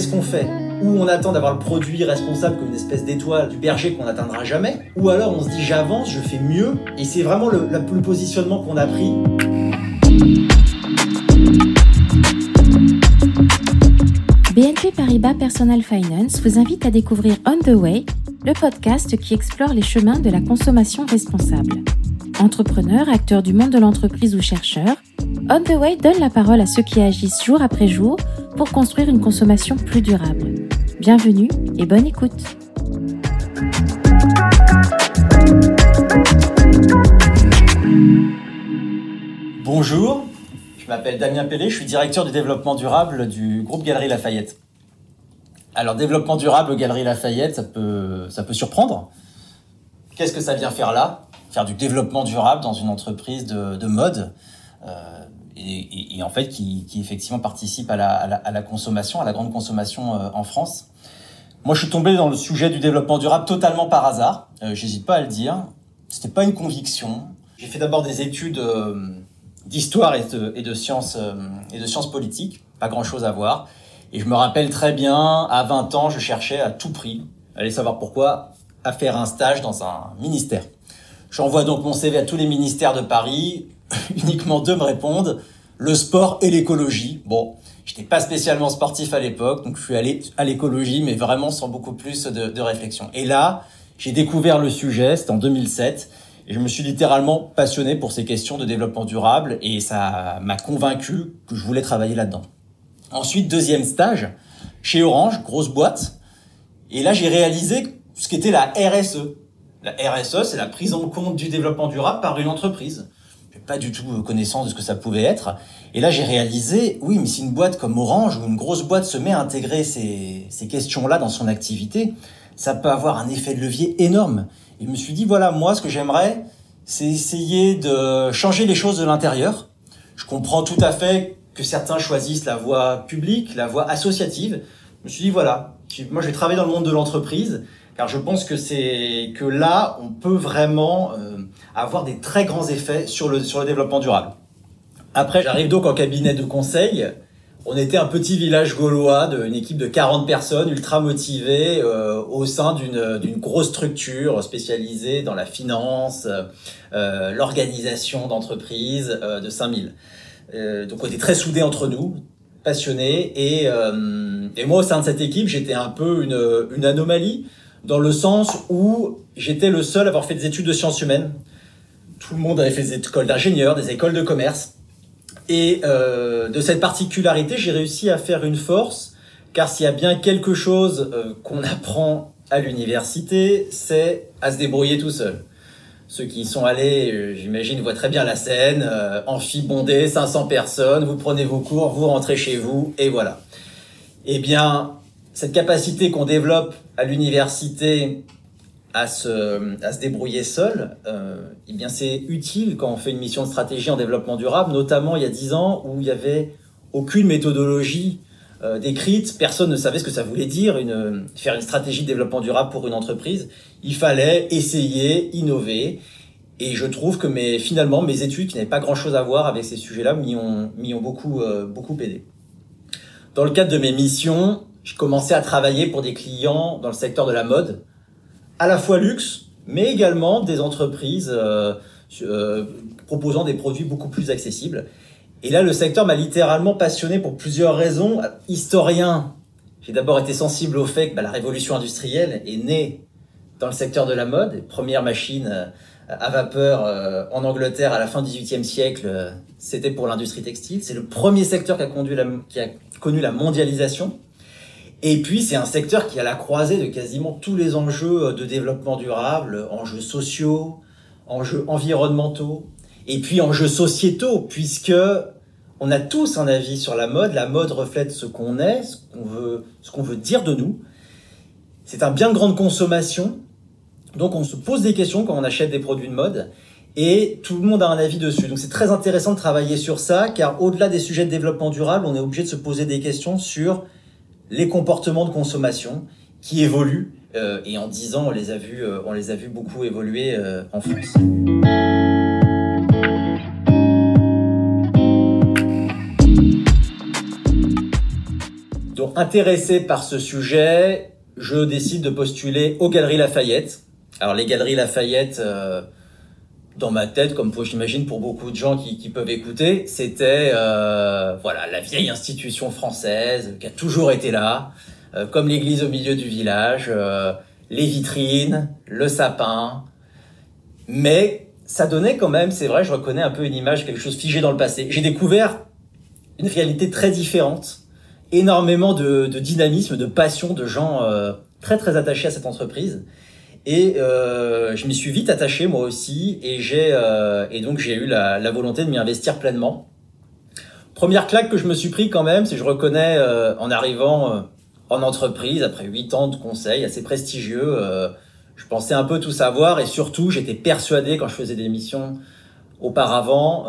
qu'est-ce qu'on fait? Ou on attend d'avoir le produit responsable comme une espèce d'étoile du berger qu'on n'atteindra jamais, ou alors on se dit j'avance, je fais mieux, et c'est vraiment le, positionnement qu'on a pris. BNP Paribas Personal Finance vous invite à découvrir On the Way, le podcast qui explore les chemins de la consommation responsable. Entrepreneurs, acteurs du monde de l'entreprise ou chercheurs, On the Way donne la parole à ceux qui agissent jour après jour pour construire une consommation plus durable. Bienvenue et bonne écoute. Bonjour, je m'appelle Damien Pellet, je suis directeur du développement durable du groupe Galerie Lafayette. Alors développement durable, Galerie Lafayette, ça peut, surprendre. Qu'est-ce que ça vient faire là? Faire du développement durable dans une entreprise de, mode. Euh, et, en fait qui, effectivement participe à la, consommation, à la grande consommation euh, en France. Moi, je suis tombé dans le sujet du développement durable totalement par hasard. Euh, j'hésite pas à le dire. C'était pas une conviction. J'ai fait d'abord des études euh, d'histoire et de, sciences et de sciences politiques. Pas grand chose à voir. Et je me rappelle très bien, à 20 ans, je cherchais à tout prix, allez savoir pourquoi, à faire un stage dans un ministère. J'envoie donc mon CV à tous les ministères de Paris. uniquement deux me répondent le sport et l'écologie. Bon, j'étais pas spécialement sportif à l'époque, donc je suis allé à l'écologie, mais vraiment sans beaucoup plus de, de réflexion. Et là, j'ai découvert le sujet, c'était en 2007, et je me suis littéralement passionné pour ces questions de développement durable, et ça m'a convaincu que je voulais travailler là-dedans. Ensuite, deuxième stage, chez Orange, grosse boîte, et là j'ai réalisé ce qu'était la RSE. La RSE, c'est la prise en compte du développement durable par une entreprise pas du tout connaissance de ce que ça pouvait être. Et là, j'ai réalisé, oui, mais si une boîte comme Orange ou une grosse boîte se met à intégrer ces, ces questions-là dans son activité, ça peut avoir un effet de levier énorme. Et je me suis dit, voilà, moi, ce que j'aimerais, c'est essayer de changer les choses de l'intérieur. Je comprends tout à fait que certains choisissent la voie publique, la voie associative. Je me suis dit, voilà, moi, je vais travailler dans le monde de l'entreprise car je pense que c'est que là, on peut vraiment euh, avoir des très grands effets sur le, sur le développement durable. Après, j'arrive donc en cabinet de conseil. On était un petit village gaulois d'une équipe de 40 personnes ultra motivées euh, au sein d'une grosse structure spécialisée dans la finance, euh, l'organisation d'entreprises euh, de 5000. Euh, donc on était très soudés entre nous, passionnés. Et, euh, et moi, au sein de cette équipe, j'étais un peu une, une anomalie dans le sens où j'étais le seul à avoir fait des études de sciences humaines. Tout le monde avait fait des écoles d'ingénieurs, des écoles de commerce. Et euh, de cette particularité, j'ai réussi à faire une force, car s'il y a bien quelque chose euh, qu'on apprend à l'université, c'est à se débrouiller tout seul. Ceux qui y sont allés, euh, j'imagine, voient très bien la scène, euh, amphi bondé, 500 personnes, vous prenez vos cours, vous rentrez chez vous, et voilà. Eh bien, cette capacité qu'on développe à l'université à se, à se débrouiller seul, euh, eh bien c'est utile quand on fait une mission de stratégie en développement durable, notamment il y a dix ans où il n'y avait aucune méthodologie euh, décrite, personne ne savait ce que ça voulait dire, une, faire une stratégie de développement durable pour une entreprise. Il fallait essayer, innover, et je trouve que mes, finalement mes études qui n'avaient pas grand-chose à voir avec ces sujets-là m'y ont, ont beaucoup, euh, beaucoup aidé. Dans le cadre de mes missions, j'ai commencé à travailler pour des clients dans le secteur de la mode, à la fois luxe, mais également des entreprises euh, euh, proposant des produits beaucoup plus accessibles. Et là, le secteur m'a littéralement passionné pour plusieurs raisons. Historien, j'ai d'abord été sensible au fait que bah, la révolution industrielle est née dans le secteur de la mode. Première machine euh, à vapeur euh, en Angleterre à la fin du XVIIIe siècle, c'était pour l'industrie textile. C'est le premier secteur qui a, conduit la, qui a connu la mondialisation. Et puis, c'est un secteur qui a la croisée de quasiment tous les enjeux euh, de développement durable, enjeux sociaux, enjeux environnementaux, et puis enjeux sociétaux, puisque on a tous un avis sur la mode. La mode reflète ce qu'on est, ce qu'on veut, ce qu'on veut dire de nous. C'est un bien de grande consommation. Donc, on se pose des questions quand on achète des produits de mode. Et tout le monde a un avis dessus. Donc c'est très intéressant de travailler sur ça, car au-delà des sujets de développement durable, on est obligé de se poser des questions sur les comportements de consommation qui évoluent euh, et en 10 ans on les a vus euh, on les a vus beaucoup évoluer euh, en France. Donc intéressé par ce sujet, je décide de postuler aux Galeries Lafayette. Alors les Galeries Lafayette, dans ma tête, comme j'imagine pour beaucoup de gens qui, peuvent écouter, c'était euh, voilà la vieille institution française qui a toujours été là, euh, comme l'église au milieu du village, les vitrines, le sapin. Mais ça donnait quand même, c'est vrai, je reconnais un peu une image, quelque chose figé dans le passé. J'ai découvert une réalité très différente énormément de, dynamisme, de passion, de gens euh, très très attachés à cette entreprise. Et euh, je m'y suis vite attaché moi aussi, et j'ai euh, et donc j'ai eu la, la, volonté de m'y investir pleinement. Première claque que je me suis pris quand même, c'est je reconnais en arrivant en entreprise après huit ans de conseil assez prestigieux, je pensais un peu tout savoir et surtout j'étais persuadé quand je faisais des missions auparavant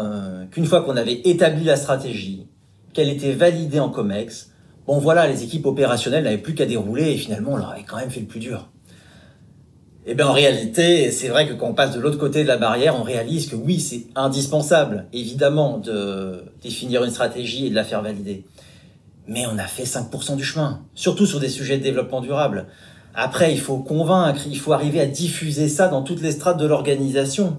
qu'une fois qu'on avait établi la stratégie, qu'elle était validée en COMEX, Bon voilà, les équipes opérationnelles n'avaient plus qu'à dérouler et finalement on leur avait quand même fait le plus dur. Eh bien en réalité, c'est vrai que quand on passe de l'autre côté de la barrière, on réalise que oui, c'est indispensable, évidemment, de définir une stratégie et de la faire valider. Mais on a fait 5% du chemin, surtout sur des sujets de développement durable. Après, il faut convaincre, il faut arriver à diffuser ça dans toutes les strates de l'organisation,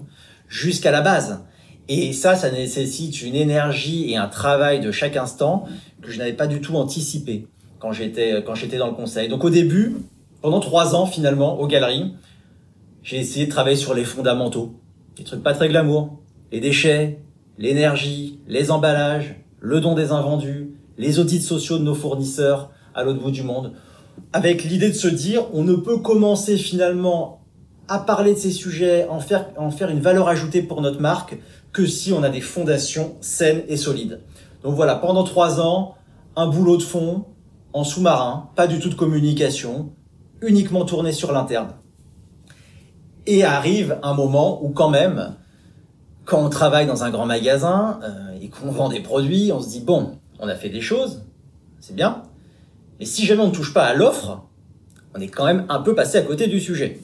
jusqu'à la base. Et ça, ça nécessite une énergie et un travail de chaque instant que je n'avais pas du tout anticipé quand j'étais quand j'étais dans le conseil. Donc au début, pendant trois ans finalement aux galeries, j'ai essayé de travailler sur les fondamentaux, des trucs pas très glamour, les déchets, l'énergie, les emballages, le don des invendus, les audits sociaux de nos fournisseurs à l'autre bout du monde, avec l'idée de se dire on ne peut commencer finalement à parler de ces sujets, en faire, en faire une valeur ajoutée pour notre marque que si on a des fondations saines et solides. Donc voilà, pendant trois ans, un boulot de fond en sous-marin, pas du tout de communication, uniquement tourné sur l'interne. Et arrive un moment où quand même, quand on travaille dans un grand magasin euh, et qu'on vend des produits, on se dit bon, on a fait des choses, c'est bien, mais si jamais on ne touche pas à l'offre, on est quand même un peu passé à côté du sujet.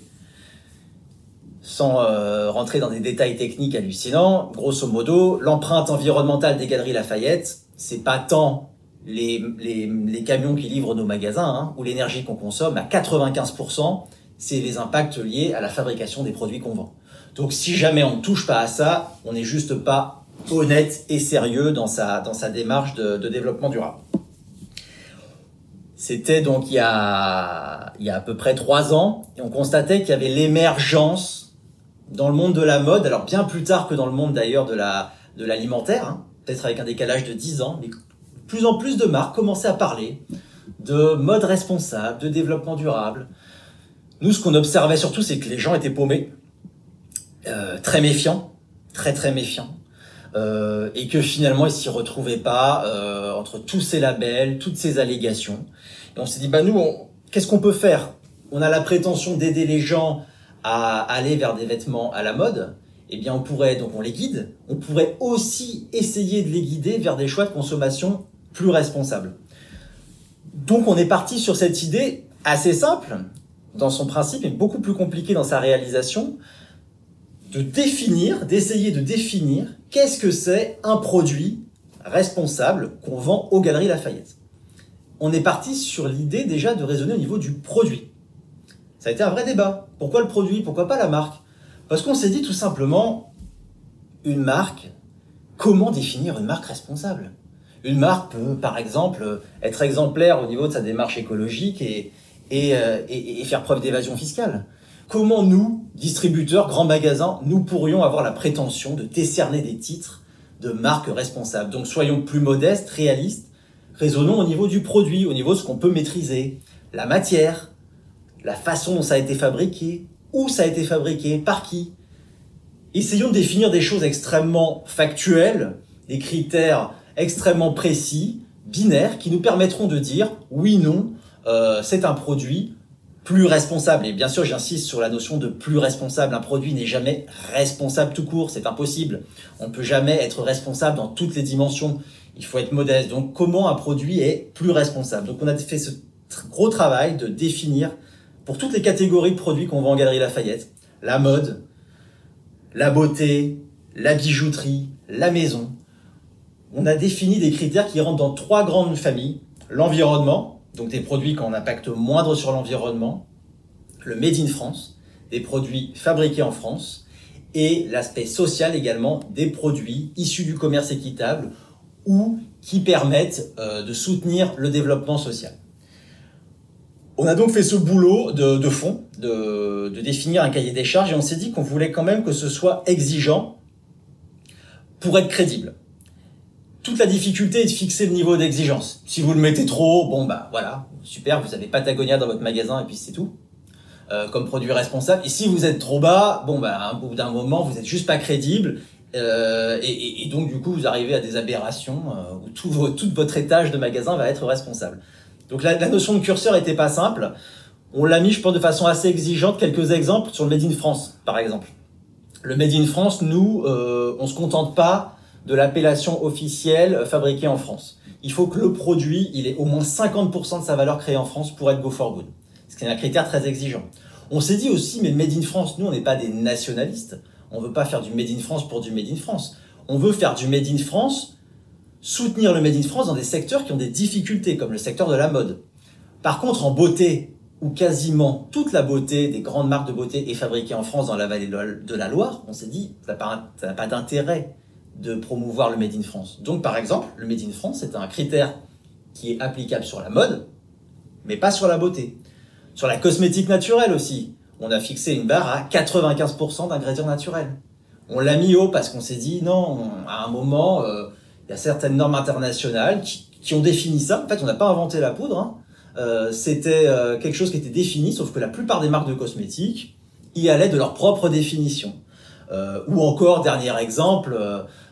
Sans euh, rentrer dans des détails techniques hallucinants, grosso modo, l'empreinte environnementale des Galeries Lafayette, c'est pas tant les, camions qui livrent nos magasins hein, ou l'énergie qu'on consomme, à 95%, c'est les impacts liés à la fabrication des produits qu'on vend. Donc si jamais on ne touche pas à ça, on n'est juste pas honnête et sérieux dans sa, dans sa démarche de, de développement durable. C'était donc il y, a, il y a à peu près trois ans, et on constatait qu'il y avait l'émergence dans le monde de la mode, alors bien plus tard que dans le monde d'ailleurs de la de l'alimentaire, hein, peut-être avec un décalage de 10 ans, mais plus en plus de marques commençaient à parler de mode responsable, de développement durable. Nous, ce qu'on observait surtout, c'est que les gens étaient paumés, euh, très méfiants, très très méfiants, euh, et que finalement ils s'y retrouvaient pas euh, entre tous ces labels, toutes ces allégations. Et on s'est dit, bah nous, qu'est-ce qu'on peut faire? On a la prétention d'aider les gens à aller vers des vêtements à la mode, eh bien on pourrait, donc on les guide, on pourrait aussi essayer de les guider vers des choix de consommation plus responsables. Donc on est parti sur cette idée assez simple dans son principe et beaucoup plus compliquée dans sa réalisation, de définir, d'essayer de définir qu'est-ce que c'est un produit responsable qu'on vend aux Galeries Lafayette. On est parti sur l'idée déjà de raisonner au niveau du produit. Ça a été un vrai débat. Pourquoi le produit? Pourquoi pas la marque? Parce qu'on s'est dit tout simplement, une marque, comment définir une marque responsable? Une marque peut, par exemple, être exemplaire au niveau de sa démarche écologique et, et, euh, et, faire preuve d'évasion fiscale. Comment nous, distributeurs, grands magasins, nous pourrions avoir la prétention de décerner des titres de marque responsable Donc soyons plus modestes, réalistes, raisonnons au niveau du produit, au niveau de ce qu'on peut maîtriser. La matière, la façon dont ça a été fabriqué, où ça a été fabriqué, par qui. Essayons de définir des choses extrêmement factuelles, des critères extrêmement précis, binaires, qui nous permettront de dire oui, non, euh, c'est un produit plus responsable. Et bien sûr, j'insiste sur la notion de plus responsable. Un produit n'est jamais responsable tout court, c'est impossible. On ne peut jamais être responsable dans toutes les dimensions. Il faut être modeste. Donc, comment un produit est plus responsable? Donc, on a fait ce gros travail de définir pour toutes les catégories de produits qu'on vend en Galerie Lafayette. La mode, la beauté, la bijouterie, la maison. On a défini des critères qui rentrent dans trois grandes familles. L'environnement, donc des produits qui ont un impact moindre sur l'environnement, le Made in France, des produits fabriqués en France, et l'aspect social également des produits issus du commerce équitable ou qui permettent euh, de soutenir le développement social. On a donc fait ce boulot de, fond, de, de, définir un cahier des charges, et on s'est dit qu'on voulait quand même que ce soit exigeant pour être crédible. Toute la difficulté est de fixer le niveau d'exigence. Si vous le mettez trop haut, bon bah voilà, super, vous avez Patagonia dans votre magasin et puis c'est tout. Euh, comme produit responsable. Et si vous êtes trop bas, bon, bah, au bout d'un moment, vous êtes juste pas crédible. Euh, et, donc, du coup, vous arrivez à des aberrations euh, où tout, tout, votre étage de magasin va être responsable. Donc, la, la notion de curseur était pas simple. On l'a mis, je pense, de façon assez exigeante. Quelques exemples sur le Made in France, par exemple. Le Made in France, nous, euh, on se contente pas de l'appellation officielle fabriquée en France. Il faut que le produit, il ait au moins 50% de sa valeur créée en France pour être go for good ce qui est un critère très exigeant. On s'est dit aussi, mais Made in France, nous, on n'est pas des nationalistes. On veut pas faire du Made in France pour du Made in France. On veut faire du Made in France, soutenir le Made in France dans des secteurs qui ont des difficultés, comme le secteur de la mode. Par contre, en beauté, où quasiment toute la beauté des grandes marques de beauté est fabriquée en France dans la vallée de la Loire, on s'est dit, ça n'a pas d'intérêt de promouvoir le Made in France. Donc, par exemple, le Made in France, c'est un critère qui est applicable sur la mode, mais pas sur la beauté. Sur la cosmétique naturelle aussi, on a fixé une barre à 95% d'ingrédients naturels. On l'a mis haut parce qu'on s'est dit non, à un moment, euh, il y a certaines normes internationales qui, ont défini ça. En fait, on n'a pas inventé la poudre. Hein. Euh, c'était euh, quelque chose qui était défini, sauf que la plupart des marques de cosmétiques y allaient de leur propre définition. ou encore, dernier exemple,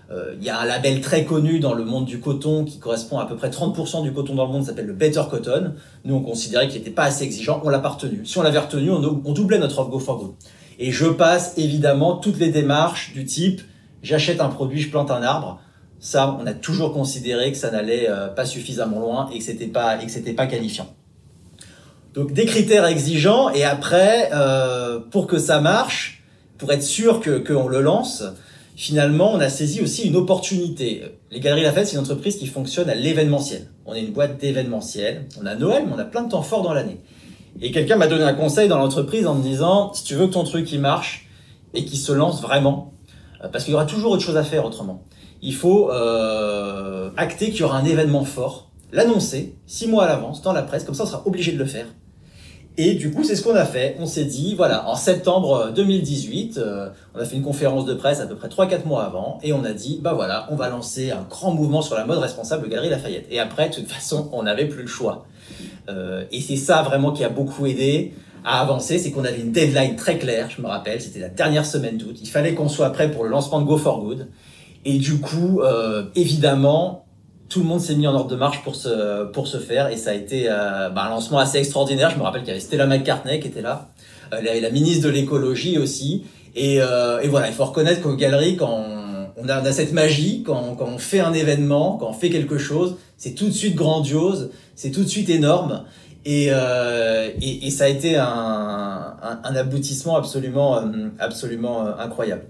il y a un label très connu dans le monde du coton qui correspond à, à peu près 30% du coton dans le monde, s'appelle le Better Cotton. Nous, on considérait qu'il n'était pas assez exigeant, on l'a pas retenu. Si on l'avait retenu, on, on, doublait notre offre Go for Go. Et je passe évidemment toutes les démarches du type j'achète un produit, je plante un arbre. Ça, on a toujours considéré que ça n'allait euh, pas suffisamment loin et que c'était pas et que c'était pas qualifiant. Donc des critères exigeants et après, euh, pour que ça marche, pour être sûr que qu'on le lance, finalement, on a saisi aussi une opportunité. Les Galeries Lafayette, c'est une entreprise qui fonctionne à l'événementiel. On est une boîte d'événementiel. On a Noël, mais on a plein de temps forts dans l'année. Et quelqu'un m'a donné un conseil dans l'entreprise en me disant, si tu veux que ton truc il marche et qu'il se lance vraiment, euh, parce qu'il y aura toujours autre chose à faire autrement, il faut euh, acter qu'il y aura un événement fort, l'annoncer six mois à l'avance dans la presse, comme ça on sera obligé de le faire. Et du coup, c'est ce qu'on a fait. On s'est dit, voilà, en septembre 2018, euh, on a fait une conférence de presse à peu près 3-4 mois avant, et on a dit, bah voilà, on va lancer un grand mouvement sur la mode responsable Galerie Lafayette. Et après, de toute façon, on n'avait plus le choix. Euh, et c'est ça vraiment qui a beaucoup aidé à avancer, c'est qu'on avait une deadline très claire, je me rappelle, c'était la dernière semaine d'août. Il fallait qu'on soit prêt pour le lancement de Go for Good. Et du coup, euh, évidemment, tout le monde s'est mis en ordre de marche pour se, pour se faire et ça a été euh, bah, un lancement assez extraordinaire. Je me rappelle qu'il y avait Stella McCartney qui était là, euh, la, la ministre de l'écologie aussi. Et, euh, et, voilà, il faut reconnaître qu'aux galeries, quand on, a, on, a, cette magie, quand, on fait un événement, quand on fait quelque chose, c'est tout de suite grandiose, c'est tout de suite énorme. Et, euh, et, ça a été un, un, un aboutissement absolument, euh, absolument incroyable.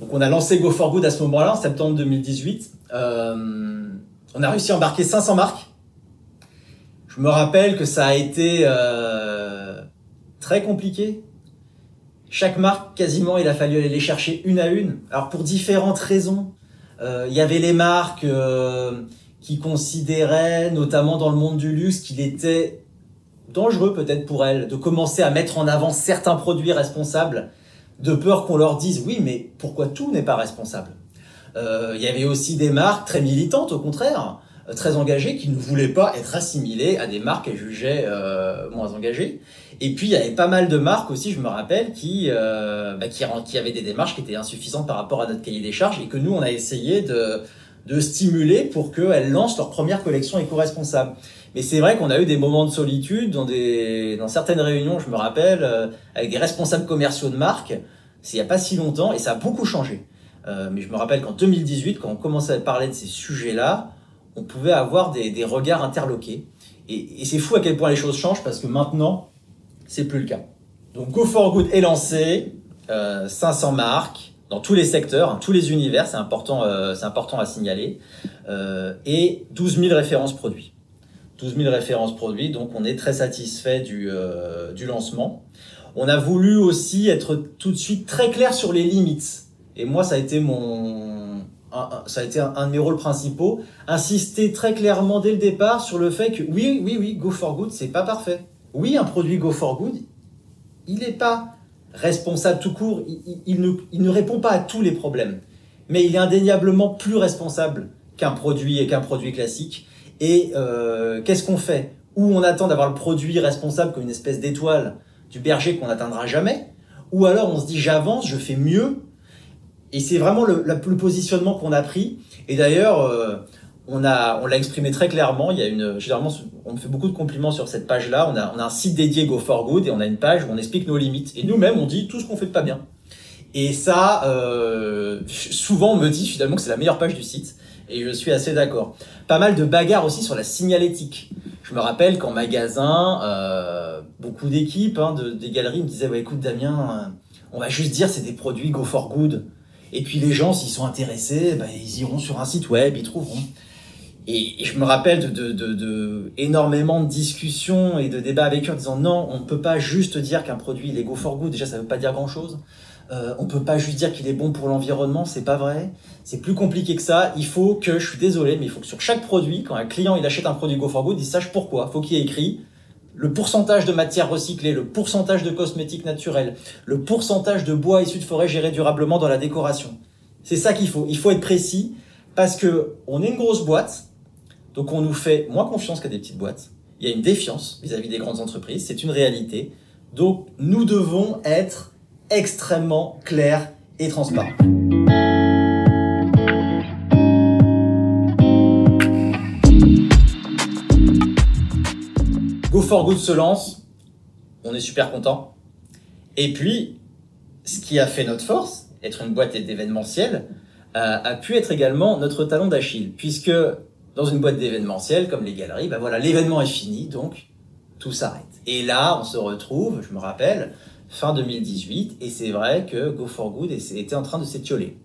Donc on a lancé Go for Good à ce moment-là, en septembre 2018. Euh, on a réussi à embarquer 500 marques. Je me rappelle que ça a été euh, très compliqué. Chaque marque, quasiment, il a fallu aller les chercher une à une. Alors pour différentes raisons. Euh, il y avait les marques euh, qui considéraient, notamment dans le monde du luxe, qu'il était dangereux peut-être pour elles de commencer à mettre en avant certains produits responsables de peur qu'on leur dise oui, mais pourquoi tout n'est pas responsable? Euh, Il y avait aussi des marques très militantes, au contraire, euh, très engagées, qui ne voulaient pas être assimilées à des marques qu'elles jugeaient euh, moins engagées. Et puis il y avait pas mal de marques aussi, je me rappelle, qui, euh, bah, qui, avaient des démarches qui étaient insuffisantes par rapport à notre cahier des charges et que nous, on a essayé de, de stimuler pour qu'elles lancent leur première collection éco-responsable. Mais c'est vrai qu'on a eu des moments de solitude dans, des, dans certaines réunions, je me rappelle, euh, avec des responsables commerciaux de marques, c'est il n'y a pas si longtemps, et ça a beaucoup changé. Euh, mais je me rappelle qu'en 2018, quand on commençait à parler de ces sujets-là, on pouvait avoir des, des regards interloqués. Et, et c'est fou à quel point les choses changent, parce que maintenant, c'est plus le cas. Donc Go for Good est lancé, euh, 500 marques, dans tous les secteurs, hein, tous les univers, c'est important, euh, important à signaler, euh, et 12 000 références produits. 12 000 références produits, donc on est très satisfait du, euh, du lancement. On a voulu aussi être tout de suite très clair sur les limites. Et moi, ça a été mon, ça a été un, de mes rôles principaux, insister très clairement dès le départ sur le fait que oui, oui, oui, Go for Good, c'est pas parfait. Oui, un produit Go for Good, il n'est pas responsable tout court, il, ne, il, ne, répond pas à tous les problèmes, mais il est indéniablement plus responsable qu'un produit et qu'un produit classique. Et euh, qu'est-ce qu'on fait? Ou on attend d'avoir le produit responsable comme une espèce d'étoile du berger qu'on n'atteindra jamais, ou alors on se dit j'avance, je fais mieux. Et c'est vraiment le, le, positionnement qu'on a pris. Et d'ailleurs, euh, on a, on l'a exprimé très clairement. Il y a une, généralement, on me fait beaucoup de compliments sur cette page-là. On a, on a un site dédié Go for Good et on a une page où on explique nos limites. Et nous-mêmes, on dit tout ce qu'on fait de pas bien. Et ça, euh, souvent, on me dit finalement que c'est la meilleure page du site. Et je suis assez d'accord. Pas mal de bagarres aussi sur la signalétique. Je me rappelle qu'en magasin, euh, beaucoup d'équipes hein, de, des galeries me disaient ouais, écoute Damien, euh, on va juste dire c'est des produits Go for Good. Et puis les gens, s'ils sont intéressés, bah, ils iront sur un site web, ils trouveront. Et, je me rappelle de, de, de, énormément de discussions et de débats avec eux en disant non, on ne peut pas juste dire qu'un produit il est go for good. Déjà, ça ne veut pas dire grand chose. Euh, on peut pas juste dire qu'il est bon pour l'environnement, c'est pas vrai. C'est plus compliqué que ça. Il faut que, je suis désolé, mais il faut que sur chaque produit, quand un client il achète un produit Go il sache pourquoi. Il faut qu'il ait écrit le pourcentage de matière recyclée, le pourcentage de cosmétiques naturels, le pourcentage de bois issu de forêt géré durablement dans la décoration. C'est ça qu'il faut. Il faut être précis parce que on est une grosse boîte, donc on nous fait moins confiance qu'à des petites boîtes. Il y a une défiance vis-à-vis des grandes entreprises, c'est une réalité. Donc nous devons être extrêmement clairs et transparents. Go for Good se lance, on est super content. Et puis, ce qui a fait notre force, être une boîte d'événementiel, euh, a pu être également notre talon d'Achille, puisque dans une boîte d'événementiel comme les galeries, ben voilà, l'événement est fini, donc tout s'arrête. Et là, on se retrouve, je me rappelle, fin 2018, et c'est vrai que Go for Good était en train de s'étioler.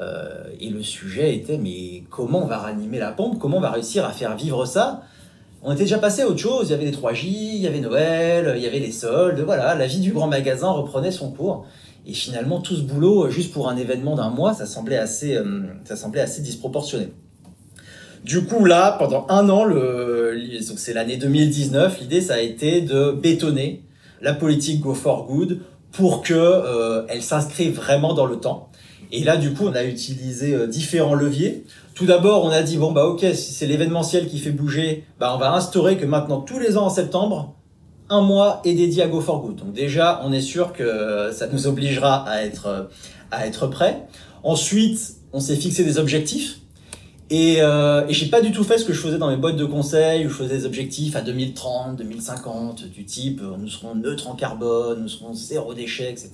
Euh, et le sujet était, mais comment on va ranimer la pompe? Comment on va réussir à faire vivre ça? On était déjà passé à autre chose, il y avait les 3J, il y avait Noël, il y avait les soldes, voilà, la vie du grand magasin reprenait son cours. Et finalement, tout ce boulot, juste pour un événement d'un mois, ça semblait assez, euh, ça semblait assez disproportionné. Du coup, là, pendant un an, le, c'est l'année 2019, l'idée, ça a été de bétonner la politique Go for Good pour que euh, elle s'inscrive vraiment dans le temps. Et là, du coup, on a utilisé euh, différents leviers. Tout d'abord, on a dit bon bah ok, si c'est l'événementiel qui fait bouger, bah on va instaurer que maintenant tous les ans en septembre, un mois est dédié à Go for Good. Donc déjà, on est sûr que ça nous obligera à être à être prêt. Ensuite, on s'est fixé des objectifs. Et, euh, et j'ai pas du tout fait ce que je faisais dans mes boîtes de conseil où je faisais des objectifs à 2030, 2050, du type euh, nous serons neutres en carbone, nous serons zéro déchet, etc.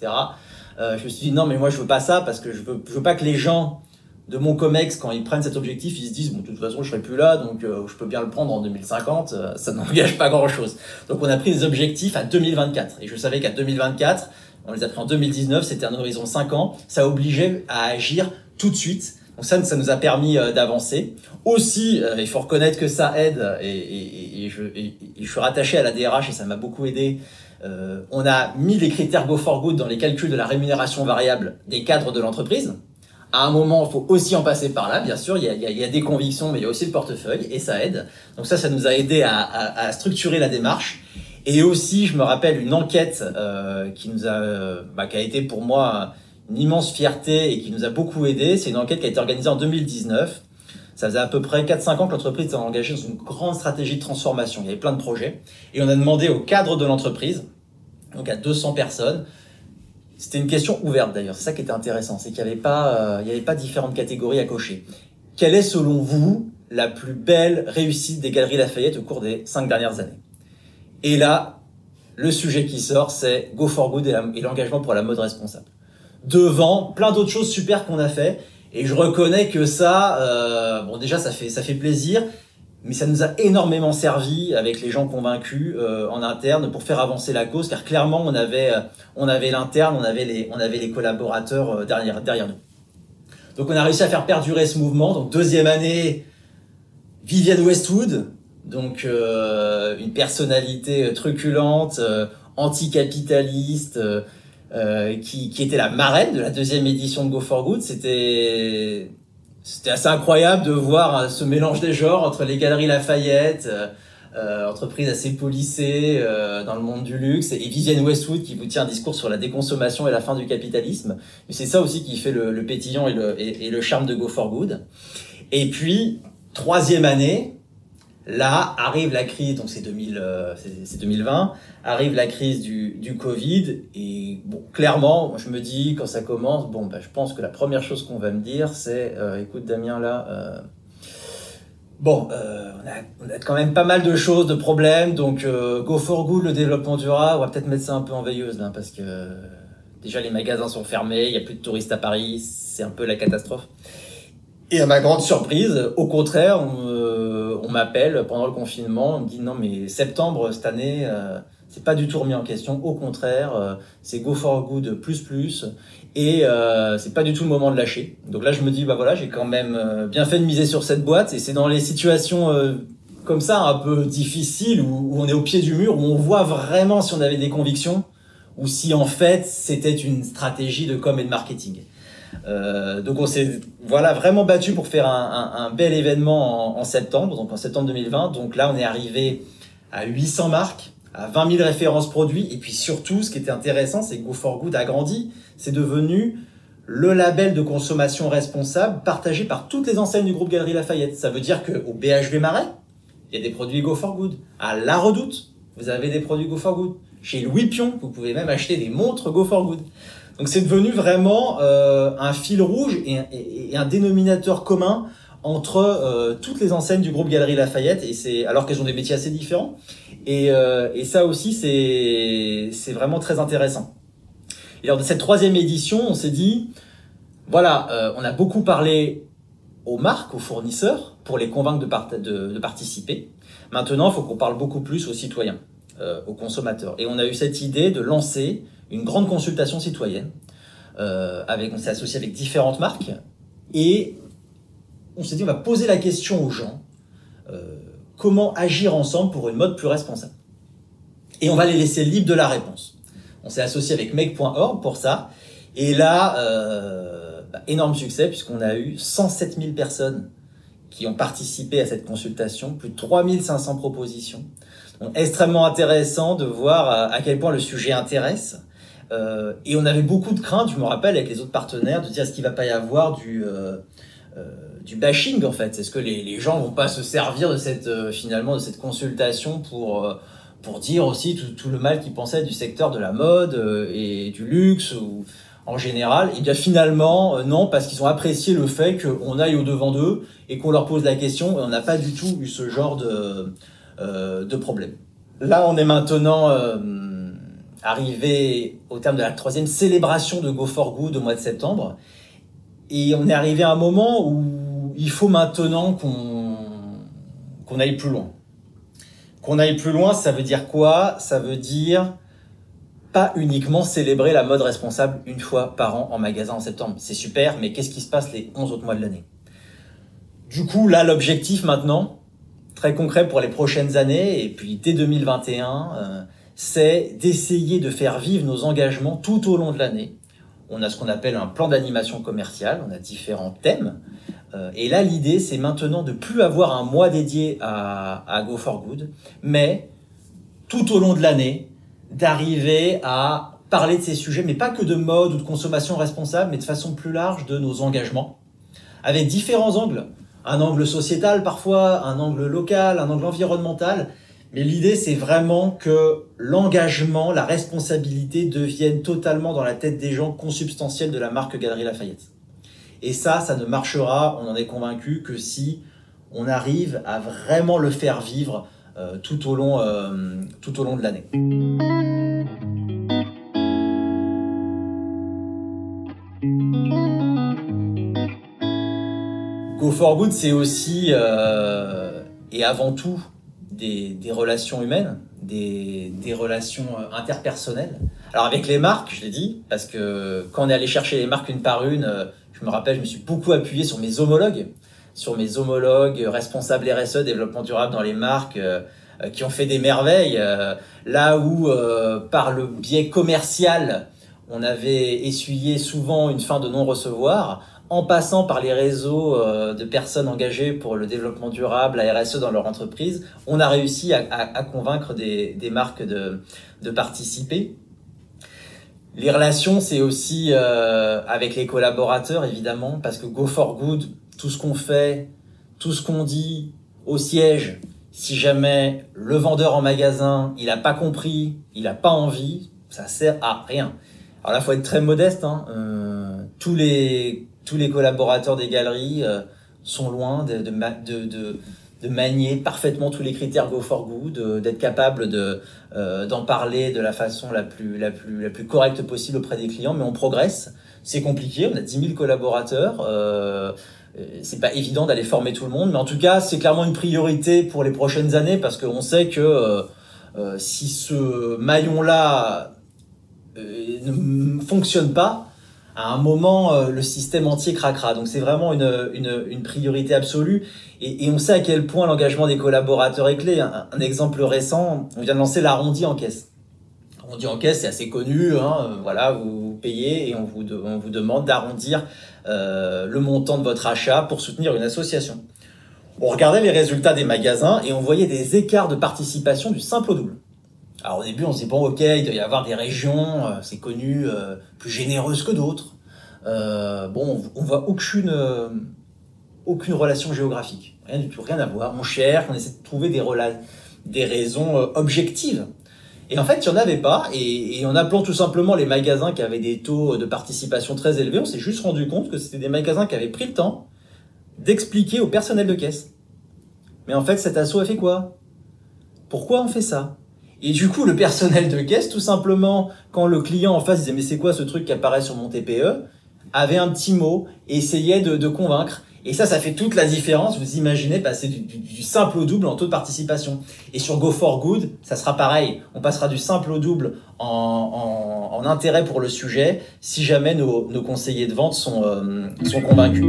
Euh, je me suis dit non mais moi je veux pas ça parce que je veux, je veux pas que les gens de mon comex quand ils prennent cet objectif ils se disent bon de toute façon je serai plus là donc euh, je peux bien le prendre en 2050 euh, ça n'engage pas grand chose donc on a pris des objectifs à 2024 et je savais qu'à 2024 on les a pris en 2019 c'était un horizon 5 ans ça obligeait à agir tout de suite donc ça, ça nous a permis euh, d'avancer. Aussi, euh, il faut reconnaître que ça aide, et, je, je, suis rattaché à la DRH et ça m'a beaucoup aidé. Euh, on a mis les critères Go for Good dans les calculs de la rémunération variable des cadres de l'entreprise. À un moment, il faut aussi en passer par là, bien sûr. Il y, a, il y, a, des convictions, mais il y a aussi le portefeuille, et ça aide. Donc ça, ça nous a aidé à, à, à structurer la démarche. Et aussi, je me rappelle une enquête euh, qui nous a, bah, qui a été pour moi une immense fierté et qui nous a beaucoup aidé. C'est une enquête qui a été organisée en 2019. Ça faisait à peu près 4-5 ans que l'entreprise était engagée dans une grande stratégie de transformation. Il y avait plein de projets. Et on a demandé au cadre de l'entreprise, donc à 200 personnes, c'était une question ouverte d'ailleurs. C'est ça qui était intéressant. C'est qu'il n'y avait pas, euh, il avait pas différentes catégories à cocher. Quelle est selon vous la plus belle réussite des Galeries Lafayette au cours des 5 dernières années? Et là, le sujet qui sort, c'est Go for Good et l'engagement pour la mode responsable devant plein d'autres choses super qu'on a fait. Et je reconnais que ça, euh, bon déjà ça fait ça fait plaisir, mais ça nous a énormément servi avec les gens convaincus euh, en interne pour faire avancer la cause, car clairement on avait euh, on avait l'interne, on avait les on avait les collaborateurs euh, derrière derrière nous. Donc on a réussi à faire perdurer ce mouvement. Donc deuxième année, Vivienne Westwood, donc une personnalité truculente, anticapitaliste, qui, qui était la marraine de la deuxième édition de Go for Good. C'était c'était assez incroyable de voir ce mélange des genres entre les galeries Lafayette, euh, entreprise assez policée euh, dans le monde du luxe, et Vivienne Westwood qui vous tient un discours sur la déconsommation et la fin du capitalisme. Mais c'est ça aussi qui fait le, le pétillant et le, et, le charme de Go for Good. Et puis, troisième année, là arrive la crise, donc c'est 2000, euh, 2020, arrive la crise du, Covid. Et bon, clairement, je me dis quand ça commence, bon, bah, je pense que la première chose qu'on va me dire, c'est, euh, écoute Damien, là Bon, euh, on, a, quand même pas mal de choses, de problèmes, donc euh, go for good, le développement durable, on va peut-être mettre ça un peu en veilleuse là, parce que déjà les magasins sont fermés, il y a plus de touristes à Paris, c'est un peu la catastrophe. Et à ma grande surprise, au contraire, on, euh, on m'appelle pendant le confinement, on me dit non mais septembre cette année, euh, c'est pas du tout remis en question, au contraire, euh, c'est go for good plus plus et euh, c'est pas du tout le moment de lâcher. Donc là je me dis bah voilà, j'ai quand même euh, bien fait de miser sur cette boîte et c'est dans les situations comme ça un peu difficiles où, où, on est au pied du mur où on voit vraiment si on avait des convictions ou si en fait c'était une stratégie de com et de marketing. Euh, donc on s'est voilà vraiment battu pour faire un, un, un bel événement en, en, septembre, donc en septembre 2020. Donc là on est arrivé à 800 marques à 20 000 références produits. Et puis surtout, ce qui était intéressant, c'est que Go for Good a grandi. C'est devenu le label de consommation responsable partagé par toutes les enseignes du groupe Galerie Lafayette. Ça veut dire qu'au BHV Marais, il y a des produits Go for Good. À La Redoute, vous avez des produits Go for Good. Chez Louis Pion, vous pouvez même acheter des montres Go for Good. Donc c'est devenu vraiment euh, un fil rouge et, un dénominateur commun entre euh, toutes les enseignes du groupe Galerie Lafayette et c'est alors qu'elles ont des métiers assez différents et, euh, et ça aussi c'est vraiment très intéressant. Et lors de cette troisième édition, on s'est dit voilà, euh, on a beaucoup parlé aux marques, aux fournisseurs pour les convaincre de, de, de participer. Maintenant, il faut qu'on parle beaucoup plus aux citoyens, euh, aux consommateurs. Et on a eu cette idée de lancer une grande consultation citoyenne. Euh, avec, on s'est associé avec différentes marques et on s'est dit on va poser la question aux gens euh, comment agir ensemble pour une mode plus responsable. Et on va les laisser libres de la réponse. On s'est associé avec make.org pour ça. Et là, euh, bah, énorme succès puisqu'on a eu 107 000 personnes qui ont participé à cette consultation, plus de 3500 propositions. Donc, extrêmement intéressant de voir à, à quel point le sujet intéresse. Euh, et on avait beaucoup de craintes, je me rappelle, avec les autres partenaires, de dire est-ce qu'il va pas y avoir du... Euh, euh, du bashing en fait? Est-ce que les, les, gens vont pas se servir de cette euh, finalement de cette consultation pour pour dire aussi tout, tout le mal qu'ils pensaient du secteur de la mode et du luxe ou en général? Et bien finalement non parce qu'ils ont apprécié le fait qu'on aille au devant d'eux et qu'on leur pose la question et on n'a pas du tout eu ce genre de de problème. Là on est maintenant arrivé au terme de la troisième célébration de Go for Good au mois de septembre et on est arrivé à un moment où il faut maintenant qu'on qu'on aille plus loin. Qu'on aille plus loin, ça veut dire quoi? Ça veut dire pas uniquement célébrer la mode responsable une fois par an en magasin en septembre. C'est super, mais qu'est-ce qui se passe les 11 autres mois de l'année? Du coup, là, l'objectif maintenant, très concret pour les prochaines années, et puis dès 2021, euh, c'est d'essayer de faire vivre nos engagements tout au long de l'année on a ce qu'on appelle un plan d'animation commerciale, on a différents thèmes. Euh, et là, l'idée, c'est maintenant de plus avoir un mois dédié à, à Go for Good, mais tout au long de l'année, d'arriver à parler de ces sujets, mais pas que de mode ou de consommation responsable, mais de façon plus large de nos engagements, avec différents angles. Un angle sociétal parfois, un angle local, un angle environnemental, mais l'idée, c'est vraiment que l'engagement, la responsabilité deviennent totalement dans la tête des gens consubstantiels de la marque Galerie Lafayette. Et ça, ça ne marchera, on en est convaincu, que si on arrive à vraiment le faire vivre euh, tout, au long, euh, tout au long de l'année. Go for Good, c'est aussi euh, et avant tout des, relations humaines, des, relations euh, interpersonnelles. Alors avec les marques, je l'ai dit, parce que quand on est allé chercher les marques une par une, euh, je me rappelle, je me suis beaucoup appuyé sur mes homologues, sur mes homologues responsables RSE, développement durable dans les marques, qui ont fait des merveilles. là où, par le biais commercial, on avait essuyé souvent une fin de non-recevoir, en passant par les réseaux euh, de personnes engagées pour le développement durable, la RSE dans leur entreprise, on a réussi à, convaincre des, marques de, participer. Les relations, c'est aussi euh, avec les collaborateurs, évidemment, parce que Go for Good, tout ce qu'on fait, tout ce qu'on dit au siège, si jamais le vendeur en magasin, il n'a pas compris, il n'a pas envie, ça sert à rien. Alors là, faut être très modeste. Hein. Euh, tous les tous les collaborateurs des galeries euh, sont loin de, de, de, de, manier parfaitement tous les critères Go for Good, d'être capable de euh, d'en parler de la façon la plus la plus la plus correcte possible auprès des clients. Mais on progresse. C'est compliqué. On a 10 000 collaborateurs. Euh, c'est pas évident d'aller former tout le monde, mais en tout cas, c'est clairement une priorité pour les prochaines années parce qu'on sait que euh, si ce maillon-là ne fonctionne pas, à un moment, euh, le système entier craquera. Donc c'est vraiment une, une, une, priorité absolue. Et, et, on sait à quel point l'engagement des collaborateurs est clé. Un, exemple récent, on vient de lancer l'arrondi en caisse. L'arrondi en caisse, c'est assez connu. Hein, voilà, vous payez et on vous, on vous demande d'arrondir euh, le montant de votre achat pour soutenir une association. On regardait les résultats des magasins et on voyait des écarts de participation du simple au double. Alors au début, on se dit bon, ok, il doit y avoir des régions, euh, c'est connu, euh, plus généreuses que d'autres. Euh, bon, on, voit aucune aucune relation géographique, rien du tout, rien à voir. On cherche, on essaie de trouver des des raisons objectives. Et en fait, il n'y en avait pas. Et, et, en appelant tout simplement les magasins qui avaient des taux de participation très élevés, on s'est juste rendu compte que c'était des magasins qui avaient pris le temps d'expliquer au personnel de caisse. Mais en fait, cet assaut a fait quoi? Pourquoi on fait ça? Et du coup, le personnel de caisse, tout simplement, quand le client en face disait mais c'est quoi ce truc qui apparaît sur mon TPE, avait un petit mot et essayait de, convaincre. Et ça, ça fait toute la différence. Vous imaginez passer du, simple au double en taux de participation. Et sur Go for Good, ça sera pareil. On passera du simple au double en, intérêt pour le sujet si jamais nos, conseillers de vente sont, euh, sont convaincus.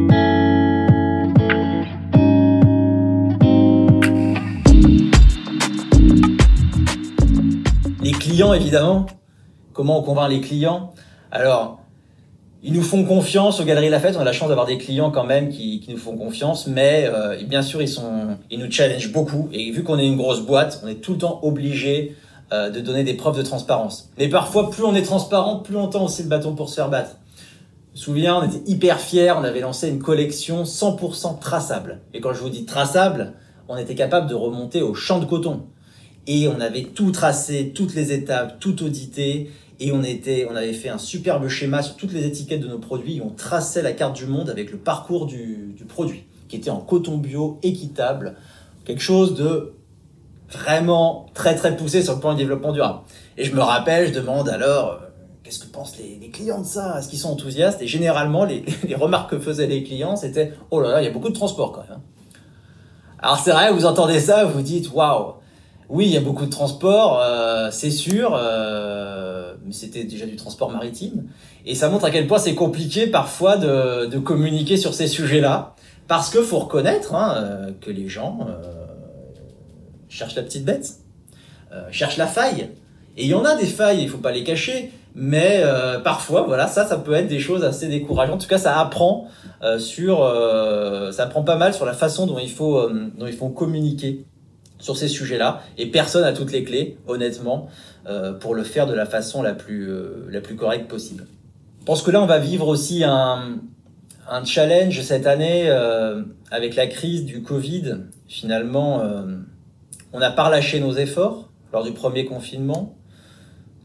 Clients, évidemment. Comment on convainc les clients? Alors, ils nous font confiance aux Galeries Lafayette. On a la chance d'avoir des clients quand même qui, nous font confiance, mais euh, bien sûr, ils, sont, ils nous challengent beaucoup. Et vu qu'on est une grosse boîte, on est tout le temps obligé euh, de donner des preuves de transparence. Mais parfois, plus on est transparent, plus on tend aussi le bâton pour se faire battre. Je me souviens, on était hyper fiers, on avait lancé une collection 100% traçable. Et quand je vous dis traçable, on était capable de remonter au champ de coton et on avait tout tracé, toutes les étapes, tout audité. Et on était, on avait fait un superbe schéma sur toutes les étiquettes de nos produits. Et on traçait la carte du monde avec le parcours du, produit qui était en coton bio équitable, quelque chose de vraiment très très poussé sur le plan du développement durable. Et je me rappelle, je demande alors, euh, qu'est-ce que pensent les, clients de ça? Est-ce qu'ils sont enthousiastes? Et généralement, les, les, remarques que faisaient les clients, c'était, oh là là, il y a beaucoup de transport quand même. Alors c'est vrai, vous entendez ça, vous dites, waouh oui, il y a beaucoup de transport, euh, c'est sûr, euh, mais c'était déjà du transport maritime. Et ça montre à quel point c'est compliqué parfois de, communiquer sur ces sujets-là, parce qu'il faut reconnaître hein, euh, que les gens cherchent la petite bête, cherchent la faille. Et il y en a des failles, il faut pas les cacher, mais parfois, voilà, ça, ça peut être des choses assez décourageantes. En tout cas, ça apprend sur, ça apprend pas mal sur la façon dont il faut, dont il faut communiquer sur ces sujets-là et personne a toutes les clés, honnêtement, euh, pour le faire de la façon la plus, euh, la plus correcte possible. Je pense que là, on va vivre aussi un, un challenge cette année euh, avec la crise du Covid. Finalement, on n'a pas relâché nos efforts lors du premier confinement.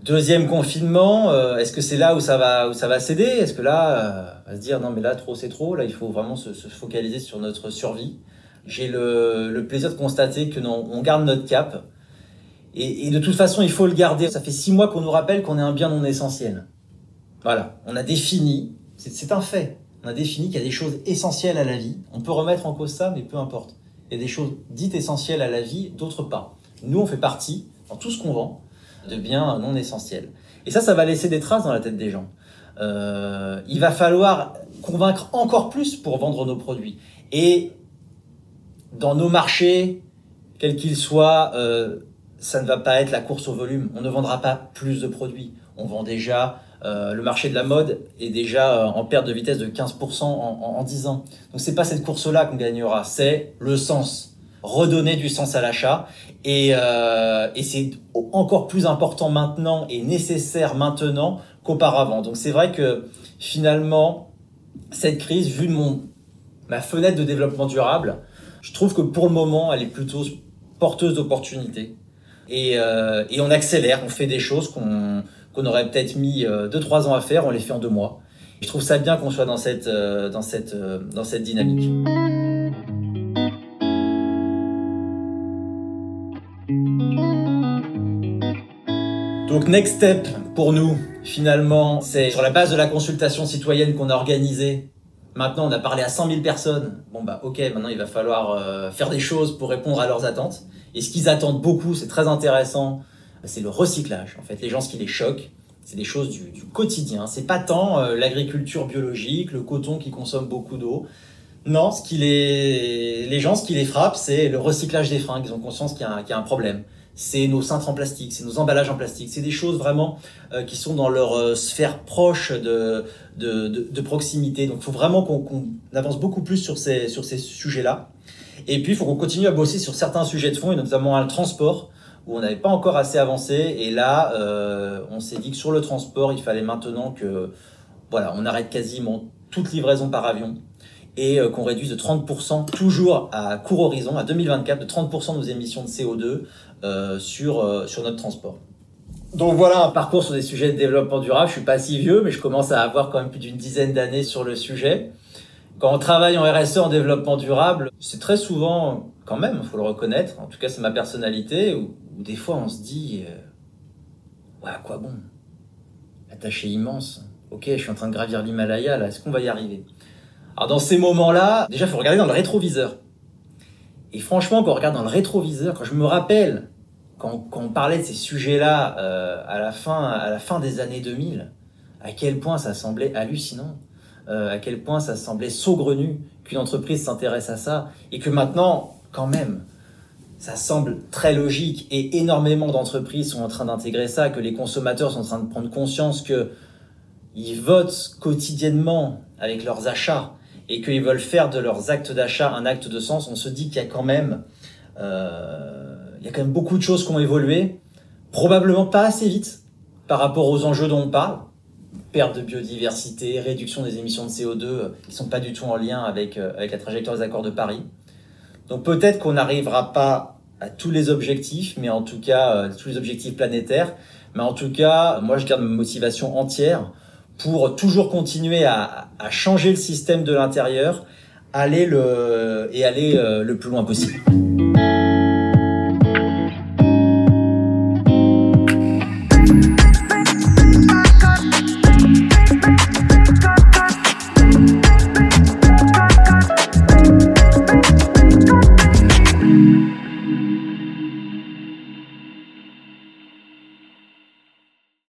Deuxième confinement, est-ce que c'est là où ça va où ça va céder? Est-ce que là, on va se dire non mais là trop c'est trop, là il faut vraiment se focaliser sur notre survie j'ai le, plaisir de constater que non, on garde notre cap. Et, de toute façon, il faut le garder. Ça fait six mois qu'on nous rappelle qu'on est un bien non essentiel. Voilà, on a défini, c'est un fait, on a défini qu'il y a des choses essentielles à la vie. On peut remettre en cause ça, mais peu importe. Il y a des choses dites essentielles à la vie, d'autres pas. Nous, on fait partie, dans tout ce qu'on vend, de biens non essentiels. Et ça, ça va laisser des traces dans la tête des gens. Euh, il va falloir convaincre encore plus pour vendre nos produits. Et dans nos marchés, quels qu'ils soient, euh, ça ne va pas être la course au volume. On ne vendra pas plus de produits. On vend déjà, euh, le marché de la mode est déjà euh, en perte de vitesse de 15% en, en, en 10 ans. Donc c'est pas cette course-là qu'on gagnera, c'est le sens. Redonner du sens à l'achat. Et, et c'est encore plus important maintenant et nécessaire maintenant qu'auparavant. Donc c'est vrai que finalement, cette crise, vu de mon, ma fenêtre de développement durable, je trouve que pour le moment, elle est plutôt porteuse d'opportunités. Et, euh, et on accélère, on fait des choses qu'on qu'on aurait peut-être mis 2-3 euh, ans à faire, on les fait en deux mois. Je trouve ça bien qu'on soit dans cette, euh, dans cette, euh, dans cette dynamique. Donc next step pour nous, finalement, c'est sur la base de la consultation citoyenne qu'on a organisée. Maintenant, on a parlé à 100 000 personnes. Bon bah ok, maintenant il va falloir faire des choses pour répondre à leurs attentes. Et ce qu'ils attendent beaucoup, c'est très intéressant, c'est le recyclage. En fait, les gens, ce qui les choque, c'est des choses du, du quotidien. C'est pas tant euh, l'agriculture biologique, le coton qui consomme beaucoup d'eau. Non, ce qui les, les gens, ce qui les frappe, c'est le recyclage des fringues. Ils ont conscience qu'il y, a un problème. C'est nos cintres en plastique, c'est nos emballages en plastique. C'est des choses vraiment euh, qui sont dans leur euh, sphère proche de, de, proximité. Donc, il faut vraiment qu'on qu avance beaucoup plus sur ces, sur ces sujets-là. Et puis, il faut qu'on continue à bosser sur certains sujets de fond, et notamment le transport où on n'avait pas encore assez avancé. Et là, euh, on s'est dit que sur le transport, il fallait maintenant que, voilà, on arrête quasiment toute livraison par avion et euh, qu'on réduise de 30%, toujours à court horizon, à 2024, de 30% de nos émissions de CO2 euh, sur, euh, sur notre transport. Donc voilà un parcours sur des sujets de développement durable. Je suis pas si vieux, mais je commence à avoir quand même plus d'une dizaine d'années sur le sujet. Quand on travaille en RSE, en développement durable, c'est très souvent, quand même, faut le reconnaître, en tout cas c'est ma personnalité, où, où, des fois on se dit, euh, ouais, à quoi bon? La tâche est immense. Ok, je suis en train de gravir l'Himalaya, là, est-ce qu'on va y arriver? Alors dans ces moments-là, déjà, il faut regarder dans le rétroviseur. Et franchement, quand on regarde dans le rétroviseur, quand je me rappelle, quand, quand on parlait de ces sujets-là euh, à, la fin, à la fin des années 2000, à quel point ça semblait hallucinant euh, à quel point ça semblait saugrenu qu'une entreprise s'intéresse à ça et que maintenant, quand même, ça semble très logique et énormément d'entreprises sont en train d'intégrer ça, que les consommateurs sont en train de prendre conscience que ils votent quotidiennement avec leurs achats et qu'ils veulent faire de leurs actes d'achat un acte de sens, on se dit qu'il y a quand même, euh, il y a quand même beaucoup de choses qui ont évolué, probablement pas assez vite par rapport aux enjeux dont on parle perte de biodiversité, réduction des émissions de CO2 euh, qui sont pas du tout en lien avec, euh, avec la trajectoire des accords de Paris. Donc peut-être qu'on n'arrivera pas à tous les objectifs, mais en tout cas, euh, tous les objectifs planétaires. Mais en tout cas, moi, je garde ma motivation entière pour toujours continuer à, changer le système de l'intérieur, aller le, et aller le plus loin possible.